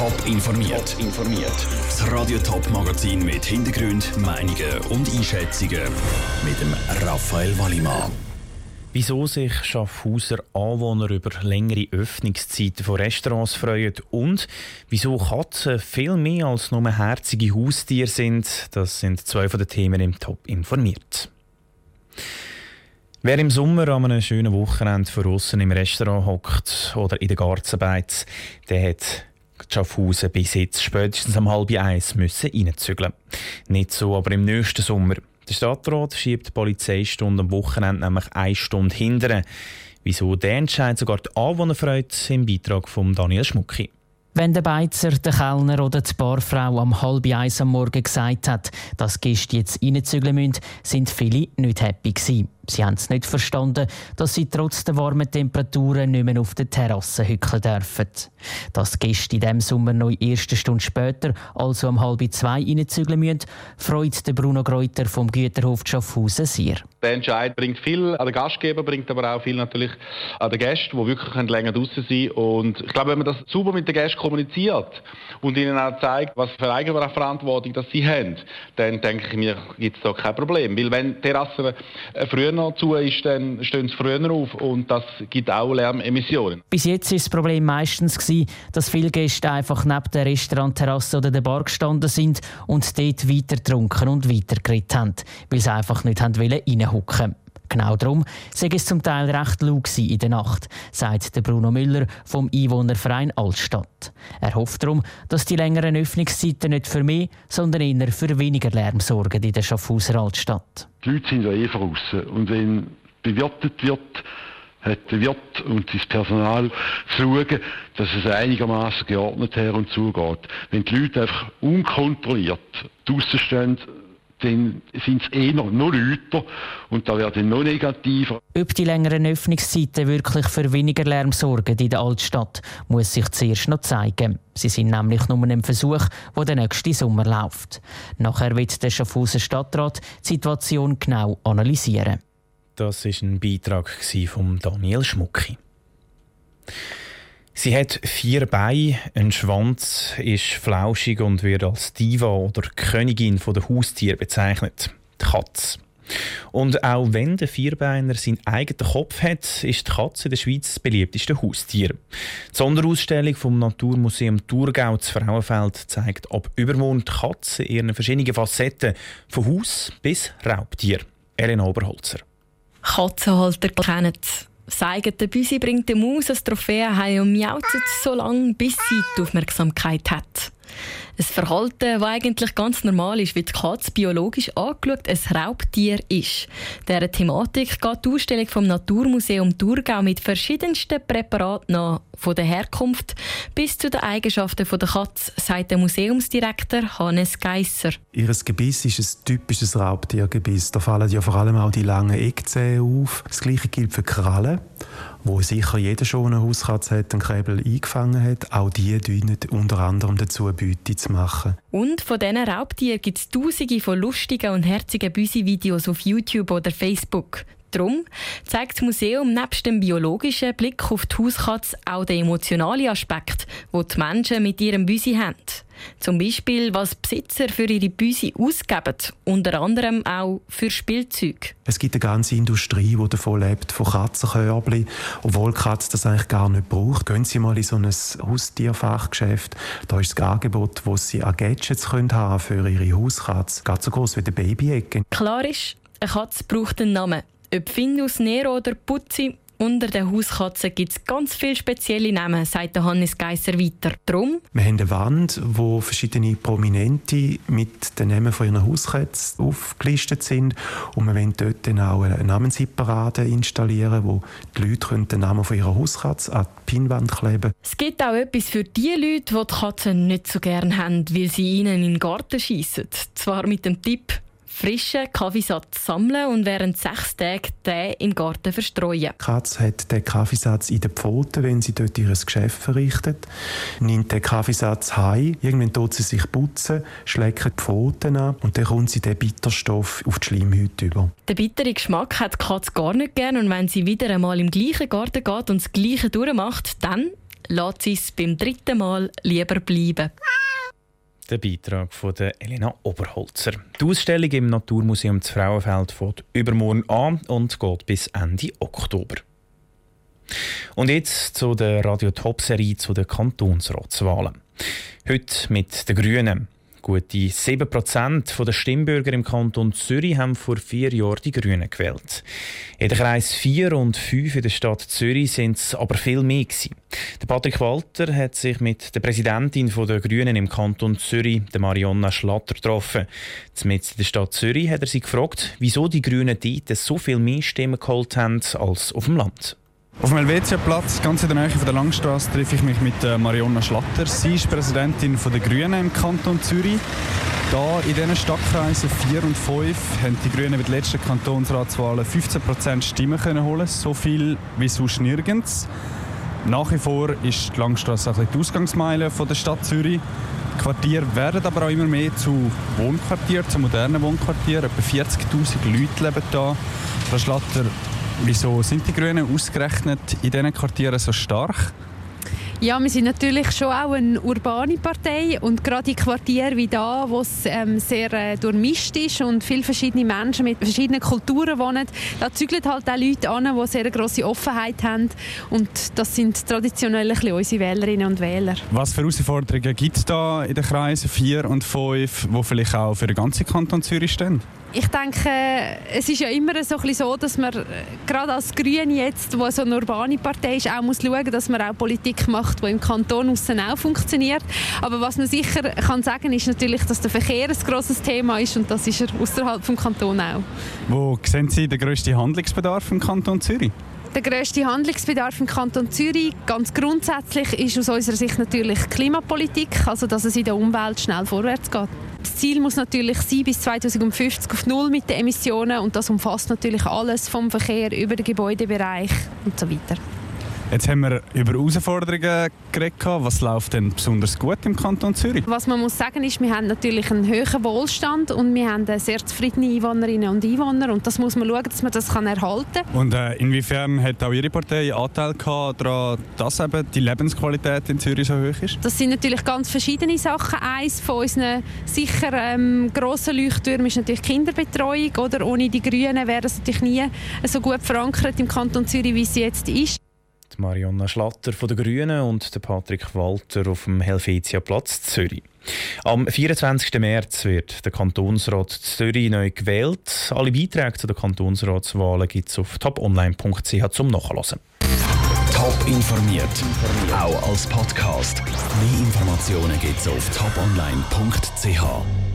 Top informiert. informiert. Das Radio Top Magazin mit Hintergrund, Meinungen und Einschätzungen mit dem Raphael Wallimann. Wieso sich Schaffhauser Anwohner über längere Öffnungszeiten von Restaurants freuen und wieso Katzen viel mehr als nur herzige Haustiere sind, das sind zwei von den Themen im Top informiert. Wer im Sommer an einem schönen Wochenende von im Restaurant hockt oder in der Gartenarbeit, der hat Schaffhausen bis jetzt spätestens um halb eins müssen reinzügeln. Nicht so aber im nächsten Sommer. Der Stadtrat schiebt die Polizeistunde am Wochenende nämlich eine Stunde hindern. Wieso der Entscheid sogar die Anwohner freut, im Beitrag von Daniel Schmucki. Wenn der Beizer, der Kellner oder die Barfrau am halb eins am Morgen gesagt hat, dass Gäste jetzt reinzügeln müssen, sind viele nicht happy gewesen. Sie haben es nicht verstanden, dass sie trotz der warmen Temperaturen nicht mehr auf der Terrasse hückeln dürfen. Dass Gäste in diesem Sommer noch in erste Stunde später, also um halb zwei, reinzügeln müssen, freut der Bruno Greuter vom Güterhof Schaffhausen sehr. Der Entscheid bringt viel an den Gastgeber, bringt aber auch viel natürlich an den Gästen, die wirklich länger draußen sein Und ich glaube, wenn man das sauber mit den Gästen kommuniziert und ihnen auch zeigt, was für Eigenverantwortung das sie haben, dann denke ich mir, gibt es da kein Problem. Weil wenn die Terrasse äh, früher noch zu ist, dann stehen sie früher auf und das gibt auch Lärmemissionen. Bis jetzt war das Problem meistens, gewesen, dass viele Gäste einfach neben der Restaurantterrasse oder der Bar gestanden sind und dort weiter getrunken und weiter geredet haben, weil sie einfach nicht wollen hocken. Genau darum sei es zum Teil recht laut in der Nacht, sagt der Bruno Müller vom Einwohnerverein Altstadt. Er hofft darum, dass die längeren Öffnungszeiten nicht für mehr, sondern eher für weniger Lärm sorgen in der Schaffhauser Altstadt. Die Leute sind ja eh draussen und wenn bewirtet wird, hat der Wirt und das Personal zu schauen, dass es einigermaßen geordnet her und zugeht. Wenn die Leute einfach unkontrolliert draussen stehen, dann sind es eher noch lauter und da werden noch negativer. Ob die längeren Öffnungszeiten wirklich für weniger Lärm sorgen in der Altstadt, muss sich zuerst noch zeigen. Sie sind nämlich nur ein Versuch, der der nächste Sommer läuft. Nachher wird der Schaffhauser Stadtrat die Situation genau analysieren. Das ist ein Beitrag von Daniel Schmucki. Sie hat vier Beine, ein Schwanz, ist flauschig und wird als Diva oder Königin der Haustiere bezeichnet. Die Katze. Und auch wenn der Vierbeiner seinen eigenen Kopf hat, ist die Katze in der Schweiz das beliebteste Haustier. Die Sonderausstellung vom Naturmuseum Thurgau zu Frauenfeld zeigt ab Übermond Katzen in ihren verschiedenen Facetten, von Haus bis Raubtier. Elena Oberholzer. Katzenhalter kennen Sagen, der Büsi bringt die Maus als Trophäe heim und miaut so lange, bis sie die Aufmerksamkeit hat. Ein Verhalten, das eigentlich ganz normal ist, weil die Katze biologisch angeschaut ein Raubtier ist. Dieser Thematik geht die Ausstellung vom Naturmuseum Thurgau mit verschiedensten Präparaten nach, von der Herkunft bis zu den Eigenschaften der Katze, sagt der Museumsdirektor Hannes Geisser. Ihr Gebiss ist ein typisches Raubtiergebiss. Da fallen ja vor allem auch die langen Eckzähne auf. Das gleiche gilt für Krallen wo sicher jeder schon eine Hauskatze hat, einen Krebel eingefangen hat. Auch die dienen unter anderem dazu, Beute zu machen. Und von diesen Raubtieren gibt es tausende von lustigen und herzigen Büsi-Videos auf YouTube oder Facebook. Darum zeigt das Museum nebst dem biologischen Blick auf die Hauskatze auch den emotionalen Aspekt, den die Menschen mit ihrem Büsi haben. Zum Beispiel, was Besitzer für ihre Büsi ausgeben, unter anderem auch für Spielzeug. Es gibt eine ganze Industrie, die davon lebt, von Katzenkörbchen, obwohl die Katze das eigentlich gar nicht braucht. Gehen Sie mal in so ein Haustierfachgeschäft, da ist das Angebot, wo Sie auch Gadgets können haben für Ihre Hauskatze, ganz so groß wie der Babyecke. Klar ist, eine Katze braucht einen Namen. Ob Findus, Nero oder Putzi, unter den Hauskatzen gibt es ganz viele spezielle Namen, sagt Hannes Geisser weiter. Drum? Wir haben eine Wand, wo verschiedene Prominente mit den Namen von ihren Hauskatzen aufgelistet sind. Und wir wollen dort dann auch eine Namensseparade installieren, wo die Leute den Namen von ihrer Hauskatze an die Pinnwand kleben Es gibt auch etwas für die Leute, die die Katzen nicht so gerne haben, weil sie ihnen in den Garten schiessen. Zwar mit dem Tipp, frischen Kaffeesatz sammeln und während sechs Tagen den im Garten verstreuen. Die Katze hat den Kaffeesatz in den Pfoten, wenn sie dort ihr Geschäft verrichtet, nimmt den Kaffeesatz heim, irgendwann tut sie sich putzen, schlägt die Pfoten an und dann kommt sie den Bitterstoff auf die Schleimhäute über. Den bitteren Geschmack hat die Katze gar nicht gern und wenn sie wieder einmal im gleichen Garten geht und das Gleiche durchmacht, dann lässt sie es beim dritten Mal lieber bleiben. Der Beitrag von der Elena Oberholzer. Die Ausstellung im Naturmuseum zu Frauenfeld fängt übermorgen an und geht bis Ende Oktober. Und jetzt zu der Radio Top Serie zu den Kantonsratswahlen. Heute mit den Grünen. Gute 7% der Stimmbürger im Kanton Zürich haben vor vier Jahren die Grünen gewählt. In den Kreis 4 und 5 in der Stadt Zürich sind es aber viel mehr. Der Patrick Walter hat sich mit der Präsidentin der Grünen im Kanton Zürich, der Marionna Schlatter, getroffen. Zumindest in der Stadt Zürich hat er sie gefragt, wieso die Grünen dort so viel mehr Stimmen geholt haben als auf dem Land. Auf dem Helvetia-Platz, ganz in der Nähe von der Langstrasse, treffe ich mich mit äh, Marionna Schlatter. Sie ist Präsidentin der Grünen im Kanton Zürich. Da in diesen Stadtkreisen 4 und 5 haben die Grünen bei den letzten Kantonsratswahlen 15% Stimmen können holen, so viel wie sonst nirgends. Nach wie vor ist die Langstrasse die Ausgangsmeile der Stadt Zürich. Die Quartiere werden aber auch immer mehr zu Wohnquartieren, zu modernen Wohnquartieren. Etwa 40'000 Leute leben hier. Frau Schlatter, Wieso sind die Grünen ausgerechnet in diesen Quartieren so stark? Ja, wir sind natürlich schon auch eine urbane Partei und gerade in Quartieren wie da, wo es ähm, sehr äh, durchmischt ist und viele verschiedene Menschen mit verschiedenen Kulturen wohnen, da zügeln halt auch Leute an, die sehr große Offenheit haben und das sind traditionell unsere Wählerinnen und Wähler. Was für Herausforderungen gibt es da in den Kreisen 4 und 5, die vielleicht auch für den ganzen Kanton Zürich stehen? Ich denke, es ist ja immer so, so dass man äh, gerade als Grüne jetzt, wo so eine urbane Partei ist, auch muss schauen, dass man auch Politik macht, die im Kanton aussen auch funktioniert. Aber was man sicher kann sagen, ist natürlich, dass der Verkehr ein grosses Thema ist und das ist er außerhalb vom Kanton auch. Wo sehen Sie den grössten Handlungsbedarf im Kanton Zürich? Der grösste Handlungsbedarf im Kanton Zürich ganz grundsätzlich ist aus unserer Sicht natürlich Klimapolitik, also dass es in der Umwelt schnell vorwärts geht. Das Ziel muss natürlich sein, bis 2050 auf Null mit den Emissionen und das umfasst natürlich alles vom Verkehr über den Gebäudebereich und so weiter. Jetzt haben wir über Herausforderungen geredet. Was läuft denn besonders gut im Kanton Zürich? Was man muss sagen ist, wir haben natürlich einen hohen Wohlstand und wir haben sehr zufriedene Einwohnerinnen und Einwohner und das muss man schauen, dass man das kann erhalten kann. Und äh, inwiefern hat auch Ihre Partei Anteil daran, dass eben die Lebensqualität in Zürich so hoch ist? Das sind natürlich ganz verschiedene Sachen. Eines von unseren sicher ähm, grossen Leuchttürmen ist natürlich Kinderbetreuung. Oder? Ohne die Grünen wäre es natürlich nie so gut verankert im Kanton Zürich, wie sie jetzt ist. Marionna Schlatter von den Grünen und der Patrick Walter auf dem Helvetia-Platz Zürich. Am 24. März wird der Kantonsrat Zürich neu gewählt. Alle Beiträge zu den Kantonsratswahlen gibt es auf toponline.ch zum Nachlesen. Top informiert, auch als Podcast. Mehr Informationen gibt es auf toponline.ch.